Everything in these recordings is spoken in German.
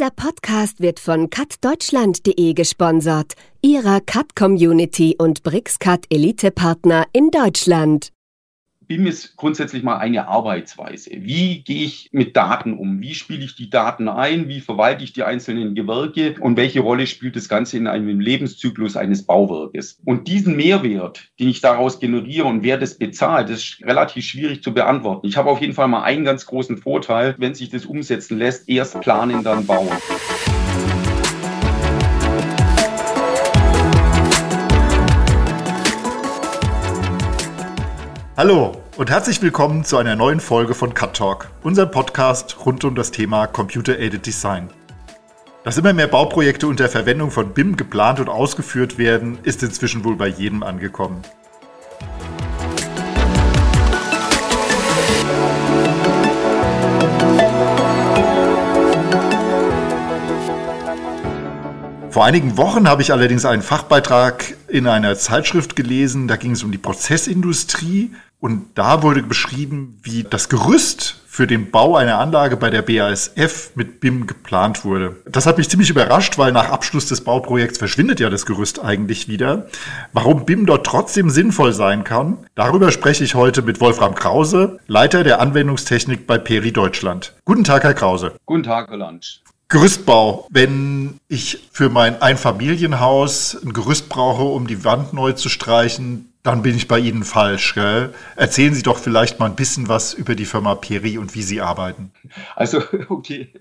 Dieser Podcast wird von cutdeutschland.de gesponsert, ihrer Cut-Community und BRICS-Cut Elite-Partner in Deutschland. BIM ist grundsätzlich mal eine Arbeitsweise. Wie gehe ich mit Daten um? Wie spiele ich die Daten ein? Wie verwalte ich die einzelnen Gewerke? Und welche Rolle spielt das Ganze in einem Lebenszyklus eines Bauwerkes? Und diesen Mehrwert, den ich daraus generiere und wer das bezahlt, das ist relativ schwierig zu beantworten. Ich habe auf jeden Fall mal einen ganz großen Vorteil, wenn sich das umsetzen lässt, erst planen, dann bauen. Hallo und herzlich willkommen zu einer neuen Folge von Cut Talk, unserem Podcast rund um das Thema Computer Aided Design. Dass immer mehr Bauprojekte unter Verwendung von BIM geplant und ausgeführt werden, ist inzwischen wohl bei jedem angekommen. Vor einigen Wochen habe ich allerdings einen Fachbeitrag in einer Zeitschrift gelesen, da ging es um die Prozessindustrie und da wurde beschrieben, wie das Gerüst für den Bau einer Anlage bei der BASF mit BIM geplant wurde. Das hat mich ziemlich überrascht, weil nach Abschluss des Bauprojekts verschwindet ja das Gerüst eigentlich wieder. Warum BIM dort trotzdem sinnvoll sein kann, darüber spreche ich heute mit Wolfram Krause, Leiter der Anwendungstechnik bei Peri Deutschland. Guten Tag, Herr Krause. Guten Tag, Herr Lansch. Gerüstbau. Wenn ich für mein Einfamilienhaus ein Gerüst brauche, um die Wand neu zu streichen, dann bin ich bei Ihnen falsch. Gell? Erzählen Sie doch vielleicht mal ein bisschen was über die Firma Peri und wie Sie arbeiten. Also, okay,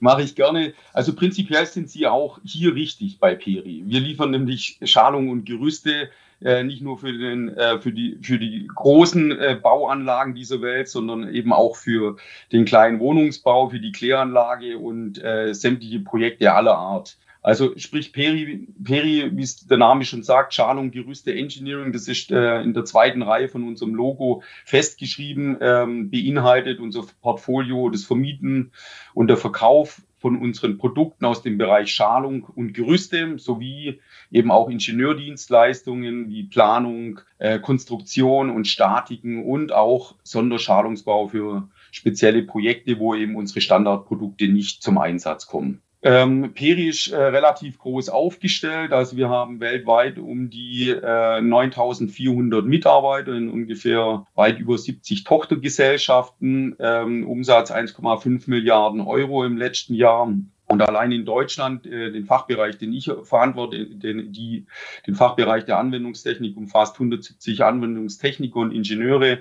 mache ich gerne. Also prinzipiell sind Sie auch hier richtig bei Peri. Wir liefern nämlich Schalung und Gerüste äh, nicht nur für, den, äh, für, die, für die großen äh, Bauanlagen dieser Welt, sondern eben auch für den kleinen Wohnungsbau, für die Kläranlage und äh, sämtliche Projekte aller Art. Also sprich Peri, Peri wie es der Name schon sagt, Schalung, Gerüste, Engineering, das ist äh, in der zweiten Reihe von unserem Logo festgeschrieben, ähm, beinhaltet unser Portfolio, das Vermieten und der Verkauf von unseren Produkten aus dem Bereich Schalung und Gerüste sowie eben auch Ingenieurdienstleistungen wie Planung, äh, Konstruktion und Statiken und auch Sonderschalungsbau für spezielle Projekte, wo eben unsere Standardprodukte nicht zum Einsatz kommen. Ähm, Peri ist äh, relativ groß aufgestellt. Also wir haben weltweit um die äh, 9400 Mitarbeiter in ungefähr weit über 70 Tochtergesellschaften, ähm, Umsatz 1,5 Milliarden Euro im letzten Jahr. Und allein in Deutschland, äh, den Fachbereich, den ich verantworte, den, die, den Fachbereich der Anwendungstechnik umfasst 170 Anwendungstechniker und Ingenieure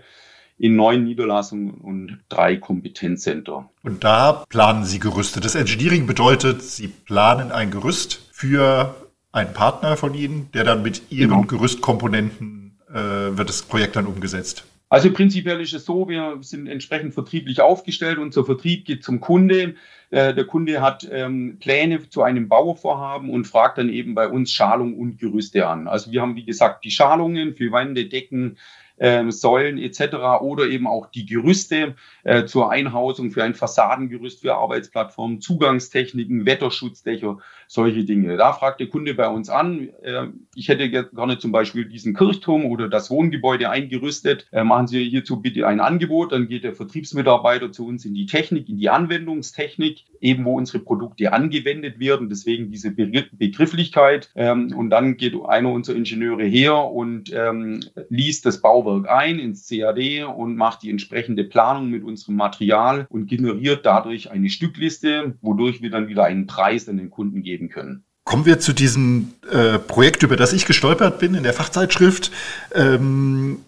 in neun Niederlassungen und drei Kompetenzcenter. Und da planen Sie Gerüste. Das Engineering bedeutet, Sie planen ein Gerüst für einen Partner von Ihnen, der dann mit Ihren genau. Gerüstkomponenten äh, wird das Projekt dann umgesetzt. Also prinzipiell ist es so, wir sind entsprechend vertrieblich aufgestellt. Unser Vertrieb geht zum Kunde. Äh, der Kunde hat ähm, Pläne zu einem Bauvorhaben und fragt dann eben bei uns Schalung und Gerüste an. Also wir haben, wie gesagt, die Schalungen für Wände, Decken, äh, Säulen etc. oder eben auch die Gerüste äh, zur Einhausung für ein Fassadengerüst für Arbeitsplattformen, Zugangstechniken, Wetterschutzdächer, solche Dinge. Da fragt der Kunde bei uns an, äh, ich hätte gerne zum Beispiel diesen Kirchturm oder das Wohngebäude eingerüstet, äh, machen Sie hierzu bitte ein Angebot, dann geht der Vertriebsmitarbeiter zu uns in die Technik, in die Anwendungstechnik, eben wo unsere Produkte angewendet werden, deswegen diese Begrifflichkeit. Ähm, und dann geht einer unserer Ingenieure her und ähm, liest das Bau Bauwerk ein ins CAD und macht die entsprechende Planung mit unserem Material und generiert dadurch eine Stückliste, wodurch wir dann wieder einen Preis an den Kunden geben können. Kommen wir zu diesem äh, Projekt, über das ich gestolpert bin in der Fachzeitschrift. Ähm,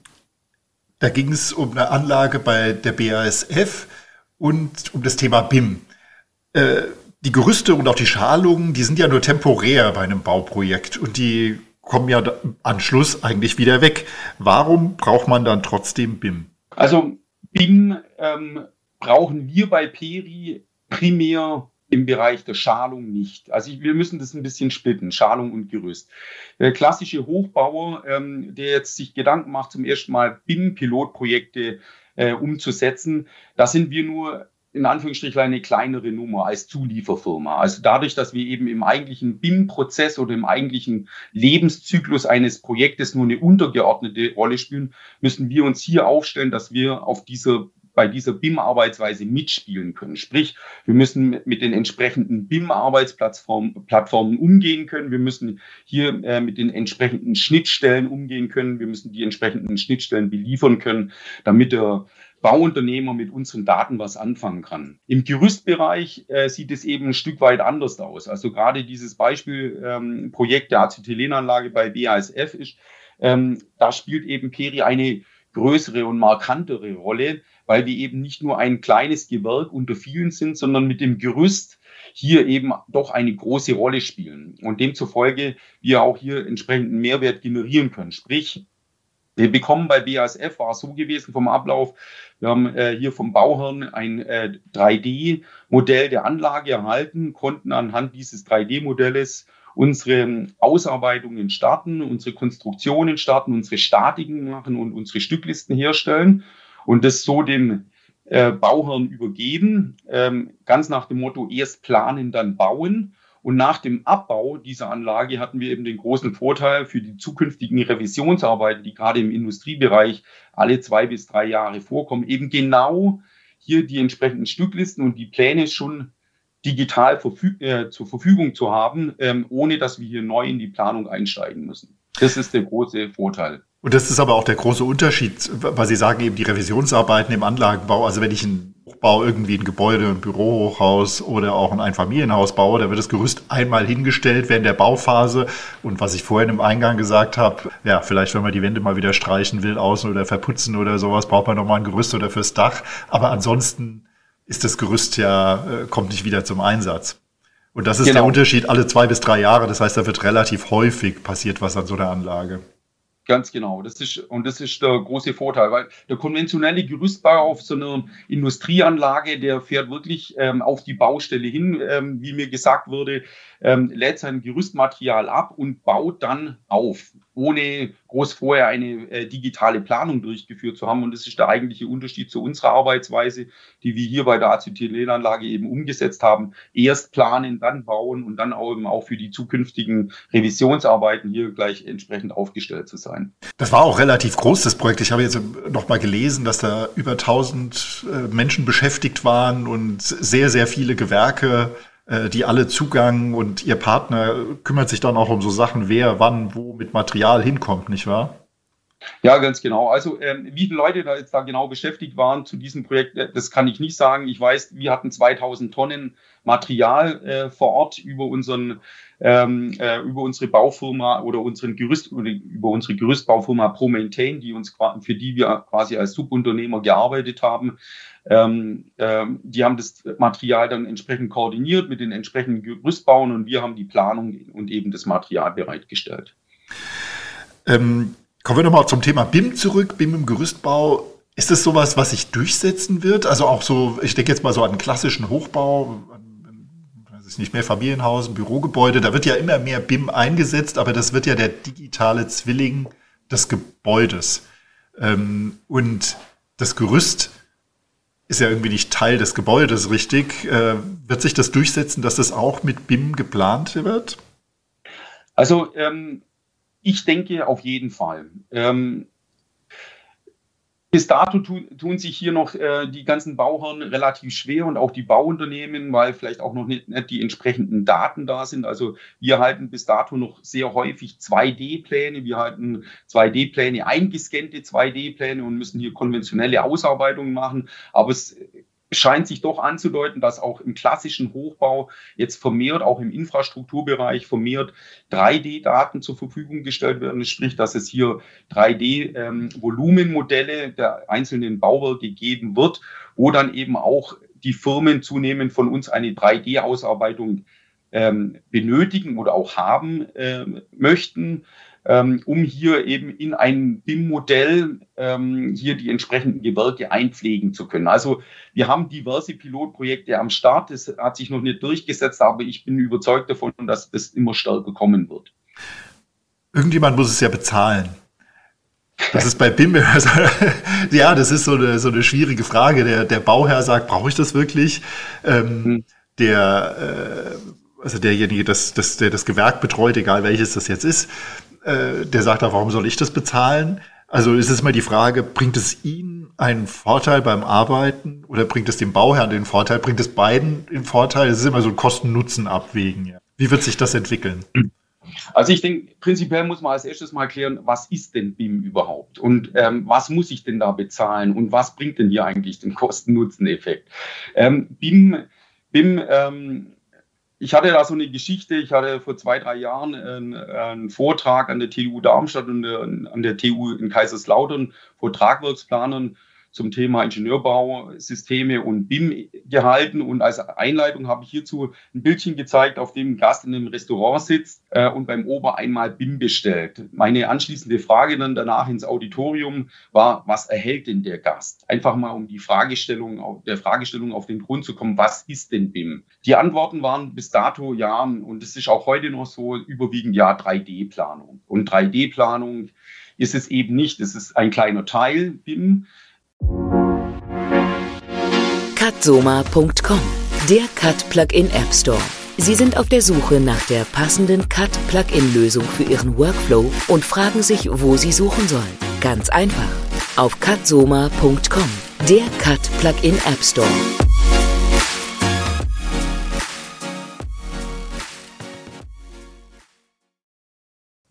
da ging es um eine Anlage bei der BASF und um das Thema BIM. Äh, die Gerüste und auch die Schalungen, die sind ja nur temporär bei einem Bauprojekt und die kommen ja am Schluss eigentlich wieder weg. Warum braucht man dann trotzdem BIM? Also BIM ähm, brauchen wir bei Peri primär im Bereich der Schalung nicht. Also ich, wir müssen das ein bisschen splitten, Schalung und Gerüst. Der klassische Hochbauer, ähm, der jetzt sich Gedanken macht, zum ersten Mal BIM-Pilotprojekte äh, umzusetzen, da sind wir nur in Anführungsstrichen eine kleinere Nummer als Zulieferfirma. Also dadurch, dass wir eben im eigentlichen BIM-Prozess oder im eigentlichen Lebenszyklus eines Projektes nur eine untergeordnete Rolle spielen, müssen wir uns hier aufstellen, dass wir auf dieser bei dieser BIM-Arbeitsweise mitspielen können. Sprich, wir müssen mit den entsprechenden BIM-Arbeitsplattformen umgehen können. Wir müssen hier äh, mit den entsprechenden Schnittstellen umgehen können. Wir müssen die entsprechenden Schnittstellen beliefern können, damit der Bauunternehmer mit unseren Daten was anfangen kann. Im Gerüstbereich äh, sieht es eben ein Stück weit anders aus. Also gerade dieses Beispielprojekt ähm, der Acetylenanlage bei BASF ist, ähm, da spielt eben Peri eine größere und markantere Rolle, weil wir eben nicht nur ein kleines Gewerk unter vielen sind, sondern mit dem Gerüst hier eben doch eine große Rolle spielen und demzufolge wir auch hier entsprechenden Mehrwert generieren können. Sprich, wir bekommen bei BASF, war es so gewesen vom Ablauf, wir haben äh, hier vom Bauherrn ein äh, 3D-Modell der Anlage erhalten, konnten anhand dieses 3D-Modells unsere Ausarbeitungen starten, unsere Konstruktionen starten, unsere Statiken machen und unsere Stücklisten herstellen und das so dem äh, Bauherrn übergeben, ähm, ganz nach dem Motto erst planen, dann bauen. Und nach dem Abbau dieser Anlage hatten wir eben den großen Vorteil für die zukünftigen Revisionsarbeiten, die gerade im Industriebereich alle zwei bis drei Jahre vorkommen, eben genau hier die entsprechenden Stücklisten und die Pläne schon digital verfüg äh, zur Verfügung zu haben, ähm, ohne dass wir hier neu in die Planung einsteigen müssen. Das ist der große Vorteil. Und das ist aber auch der große Unterschied, weil Sie sagen eben die Revisionsarbeiten im Anlagenbau. Also wenn ich einen Hochbau irgendwie ein Gebäude, ein Bürohochhaus oder auch ein Einfamilienhaus baue, da wird das Gerüst einmal hingestellt während der Bauphase. Und was ich vorhin im Eingang gesagt habe, ja, vielleicht wenn man die Wände mal wieder streichen will, außen oder verputzen oder sowas, braucht man nochmal ein Gerüst oder fürs Dach. Aber ansonsten ist das Gerüst ja, äh, kommt nicht wieder zum Einsatz. Und das ist genau. der Unterschied alle zwei bis drei Jahre. Das heißt, da wird relativ häufig passiert was an so einer Anlage. Ganz genau. Das ist, und das ist der große Vorteil, weil der konventionelle Gerüstbau auf so einer Industrieanlage, der fährt wirklich ähm, auf die Baustelle hin, ähm, wie mir gesagt wurde, ähm, lädt sein Gerüstmaterial ab und baut dann auf, ohne groß vorher eine äh, digitale Planung durchgeführt zu haben. Und das ist der eigentliche Unterschied zu unserer Arbeitsweise, die wir hier bei der Acetylenanlage eben umgesetzt haben. Erst planen, dann bauen und dann auch, eben auch für die zukünftigen Revisionsarbeiten hier gleich entsprechend aufgestellt zu sein. Das war auch relativ groß, das Projekt. Ich habe jetzt noch mal gelesen, dass da über 1000 äh, Menschen beschäftigt waren und sehr, sehr viele Gewerke die alle Zugang und ihr Partner kümmert sich dann auch um so Sachen, wer wann wo mit Material hinkommt, nicht wahr? Ja, ganz genau. Also ähm, wie viele Leute da jetzt da genau beschäftigt waren zu diesem Projekt, äh, das kann ich nicht sagen. Ich weiß, wir hatten 2000 Tonnen Material äh, vor Ort über unseren ähm, äh, über unsere Baufirma oder unseren Gerüst oder über unsere Gerüstbaufirma ProMaintain, die uns für die wir quasi als Subunternehmer gearbeitet haben. Ähm, ähm, die haben das Material dann entsprechend koordiniert mit den entsprechenden Gerüstbauern und wir haben die Planung und eben das Material bereitgestellt. Ähm, kommen wir nochmal zum Thema BIM zurück, BIM im Gerüstbau. Ist das sowas, was sich durchsetzen wird? Also auch so, ich denke jetzt mal so an einen klassischen Hochbau, ist nicht mehr Familienhaus, Bürogebäude, da wird ja immer mehr BIM eingesetzt, aber das wird ja der digitale Zwilling des Gebäudes. Ähm, und das Gerüst ist ja irgendwie nicht Teil des Gebäudes, richtig. Äh, wird sich das durchsetzen, dass das auch mit BIM geplant wird? Also ähm, ich denke auf jeden Fall. Ähm, bis dato tun, tun sich hier noch äh, die ganzen Bauherren relativ schwer und auch die Bauunternehmen, weil vielleicht auch noch nicht, nicht die entsprechenden Daten da sind. Also wir halten bis dato noch sehr häufig 2D-Pläne. Wir halten 2D-Pläne, eingescannte 2D-Pläne und müssen hier konventionelle Ausarbeitungen machen. Aber es scheint sich doch anzudeuten, dass auch im klassischen Hochbau jetzt vermehrt, auch im Infrastrukturbereich vermehrt 3D-Daten zur Verfügung gestellt werden. Sprich, dass es hier 3D-Volumenmodelle ähm, der einzelnen Bauwerke geben wird, wo dann eben auch die Firmen zunehmend von uns eine 3D-Ausarbeitung ähm, benötigen oder auch haben äh, möchten ähm, um hier eben in ein BIM-Modell ähm, hier die entsprechenden Gewerke einpflegen zu können. Also wir haben diverse Pilotprojekte am Start. Das hat sich noch nicht durchgesetzt, aber ich bin überzeugt davon, dass das immer stärker kommen wird. Irgendjemand muss es ja bezahlen. Das ist bei BIM, also, ja, das ist so eine, so eine schwierige Frage. Der, der Bauherr sagt, brauche ich das wirklich? Ähm, hm. Der, äh, also derjenige, das, das, der das Gewerk betreut, egal welches das jetzt ist, äh, der sagt auch, warum soll ich das bezahlen? Also ist es mal die Frage, bringt es Ihnen einen Vorteil beim Arbeiten oder bringt es dem Bauherrn den Vorteil? Bringt es beiden den Vorteil? Es ist immer so ein Kosten-Nutzen-Abwägen. Wie wird sich das entwickeln? Also ich denke, prinzipiell muss man als erstes mal klären, was ist denn BIM überhaupt und ähm, was muss ich denn da bezahlen und was bringt denn hier eigentlich den Kosten-Nutzen-Effekt? Ähm, BIM, BIM ähm, ich hatte da so eine Geschichte, ich hatte vor zwei, drei Jahren einen, einen Vortrag an der TU Darmstadt und an der TU in Kaiserslautern vor Tragwerksplanern zum Thema Ingenieurbausysteme und BIM gehalten. Und als Einleitung habe ich hierzu ein Bildchen gezeigt, auf dem ein Gast in einem Restaurant sitzt äh, und beim Ober einmal BIM bestellt. Meine anschließende Frage dann danach ins Auditorium war, was erhält denn der Gast? Einfach mal um die Fragestellung, der Fragestellung auf den Grund zu kommen, was ist denn BIM? Die Antworten waren bis dato ja, und es ist auch heute noch so, überwiegend ja 3D-Planung. Und 3D-Planung ist es eben nicht. Es ist ein kleiner Teil BIM, Cutsoma.com, der Cut Plugin App Store. Sie sind auf der Suche nach der passenden Cut Plugin Lösung für Ihren Workflow und fragen sich, wo Sie suchen sollen. Ganz einfach. Auf cutsoma.com, der Cut Plugin App Store.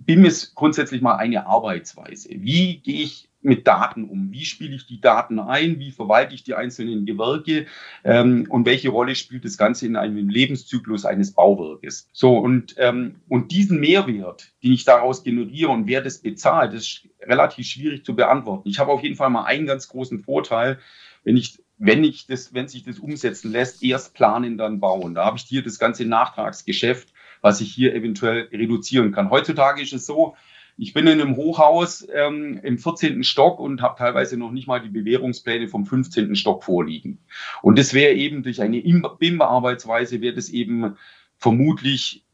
BIM ist grundsätzlich mal eine Arbeitsweise. Wie gehe ich mit Daten um? Wie spiele ich die Daten ein? Wie verwalte ich die einzelnen Gewerke? Ähm, und welche Rolle spielt das Ganze in einem Lebenszyklus eines Bauwerkes? So, und, ähm, und diesen Mehrwert, den ich daraus generiere und wer das bezahlt, ist relativ schwierig zu beantworten. Ich habe auf jeden Fall mal einen ganz großen Vorteil, wenn ich wenn ich das, wenn sich das umsetzen lässt, erst planen, dann bauen. Da habe ich hier das ganze Nachtragsgeschäft, was ich hier eventuell reduzieren kann. Heutzutage ist es so, ich bin in einem Hochhaus ähm, im 14. Stock und habe teilweise noch nicht mal die Bewährungspläne vom 15. Stock vorliegen. Und das wäre eben durch eine BIM-Arbeitsweise, wäre das eben vermutlich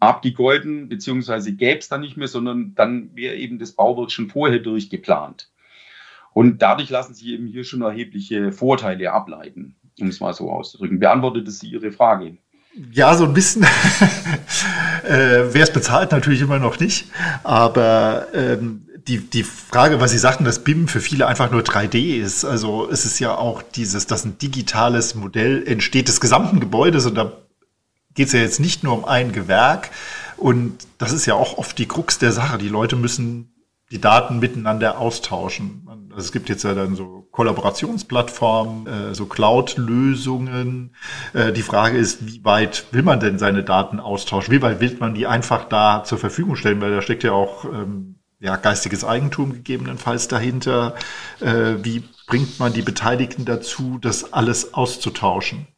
abgegolten, beziehungsweise gäbe es dann nicht mehr, sondern dann wäre eben das Bauwerk schon vorher durchgeplant. Und dadurch lassen sich eben hier schon erhebliche Vorteile ableiten, um es mal so auszudrücken. Beantwortet es Ihre Frage? Ja, so ein bisschen. äh, Wer es bezahlt, natürlich immer noch nicht. Aber ähm, die, die Frage, was Sie sagten, dass BIM für viele einfach nur 3D ist. Also es ist ja auch dieses, dass ein digitales Modell entsteht des gesamten Gebäudes und da geht es ja jetzt nicht nur um ein Gewerk. Und das ist ja auch oft die Krux der Sache. Die Leute müssen die Daten miteinander austauschen. Also es gibt jetzt ja dann so Kollaborationsplattformen, äh, so Cloud-Lösungen. Äh, die Frage ist, wie weit will man denn seine Daten austauschen? Wie weit will man die einfach da zur Verfügung stellen? Weil da steckt ja auch ähm, ja, geistiges Eigentum gegebenenfalls dahinter. Äh, wie bringt man die Beteiligten dazu, das alles auszutauschen?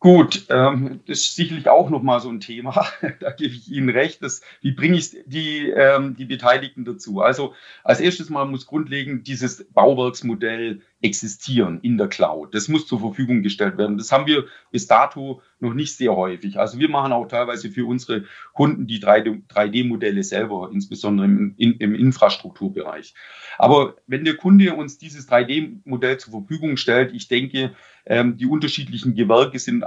Gut, ähm, das ist sicherlich auch nochmal so ein Thema. da gebe ich Ihnen recht. Dass, wie bringe ich die, ähm, die Beteiligten dazu? Also als erstes mal muss grundlegend dieses Bauwerksmodell existieren in der Cloud. Das muss zur Verfügung gestellt werden. Das haben wir bis dato noch nicht sehr häufig. Also wir machen auch teilweise für unsere Kunden die 3D-Modelle selber, insbesondere im, im Infrastrukturbereich. Aber wenn der Kunde uns dieses 3D-Modell zur Verfügung stellt, ich denke, ähm, die unterschiedlichen Gewerke sind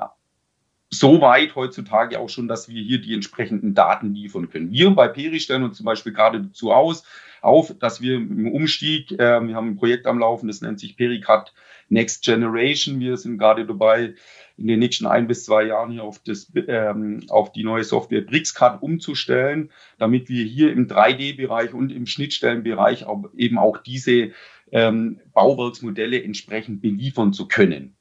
so weit heutzutage auch schon, dass wir hier die entsprechenden Daten liefern können. Wir bei Peri stellen uns zum Beispiel gerade dazu aus, auf, dass wir im Umstieg, äh, wir haben ein Projekt am Laufen, das nennt sich Pericat Next Generation. Wir sind gerade dabei, in den nächsten ein bis zwei Jahren hier auf, das, ähm, auf die neue Software BricsCAD umzustellen, damit wir hier im 3D-Bereich und im Schnittstellenbereich auch, eben auch diese ähm, Bauwerksmodelle entsprechend beliefern zu können.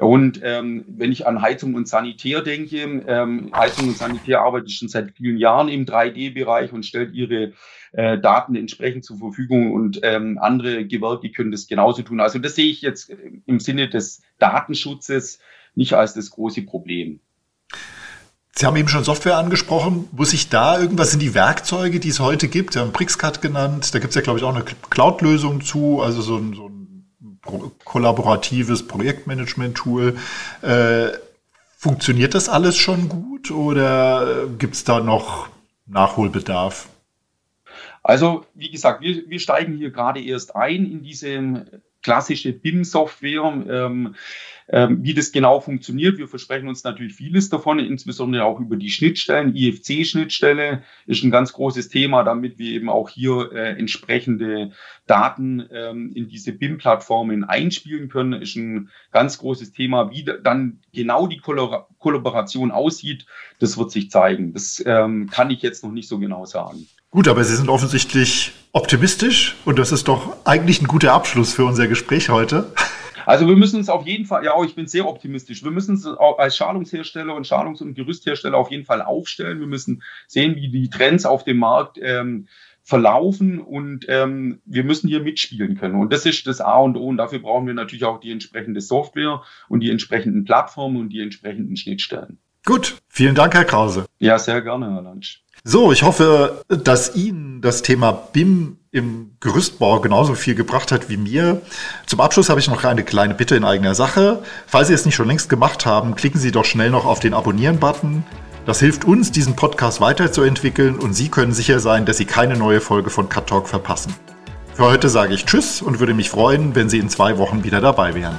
Und ähm, wenn ich an Heizung und Sanitär denke, ähm, Heizung und Sanitär arbeitet schon seit vielen Jahren im 3D-Bereich und stellt ihre äh, Daten entsprechend zur Verfügung und ähm, andere Gewerke können das genauso tun. Also das sehe ich jetzt im Sinne des Datenschutzes nicht als das große Problem. Sie haben eben schon Software angesprochen. Muss ich da irgendwas in die Werkzeuge, die es heute gibt? Sie haben BricsCAD genannt. Da gibt es ja, glaube ich, auch eine Cloud-Lösung zu, also so ein, so ein kollaboratives Projektmanagement-Tool. Äh, funktioniert das alles schon gut oder gibt es da noch Nachholbedarf? Also, wie gesagt, wir, wir steigen hier gerade erst ein in diese klassische BIM-Software. Ähm, ähm, wie das genau funktioniert. Wir versprechen uns natürlich vieles davon, insbesondere auch über die Schnittstellen. IFC-Schnittstelle ist ein ganz großes Thema, damit wir eben auch hier äh, entsprechende Daten ähm, in diese BIM-Plattformen einspielen können, ist ein ganz großes Thema. Wie dann genau die Kollaboration aussieht, das wird sich zeigen. Das ähm, kann ich jetzt noch nicht so genau sagen. Gut, aber Sie sind offensichtlich optimistisch und das ist doch eigentlich ein guter Abschluss für unser Gespräch heute. Also wir müssen uns auf jeden Fall, ja, ich bin sehr optimistisch, wir müssen uns als Schalungshersteller und Schalungs- und Gerüsthersteller auf jeden Fall aufstellen. Wir müssen sehen, wie die Trends auf dem Markt ähm, verlaufen und ähm, wir müssen hier mitspielen können. Und das ist das A und O und dafür brauchen wir natürlich auch die entsprechende Software und die entsprechenden Plattformen und die entsprechenden Schnittstellen. Gut, vielen Dank, Herr Krause. Ja, sehr gerne, Herr Lansch. So, ich hoffe, dass Ihnen das Thema BIM im Gerüstbau genauso viel gebracht hat wie mir. Zum Abschluss habe ich noch eine kleine Bitte in eigener Sache. Falls Sie es nicht schon längst gemacht haben, klicken Sie doch schnell noch auf den Abonnieren-Button. Das hilft uns, diesen Podcast weiterzuentwickeln und Sie können sicher sein, dass Sie keine neue Folge von Cut Talk verpassen. Für heute sage ich Tschüss und würde mich freuen, wenn Sie in zwei Wochen wieder dabei wären.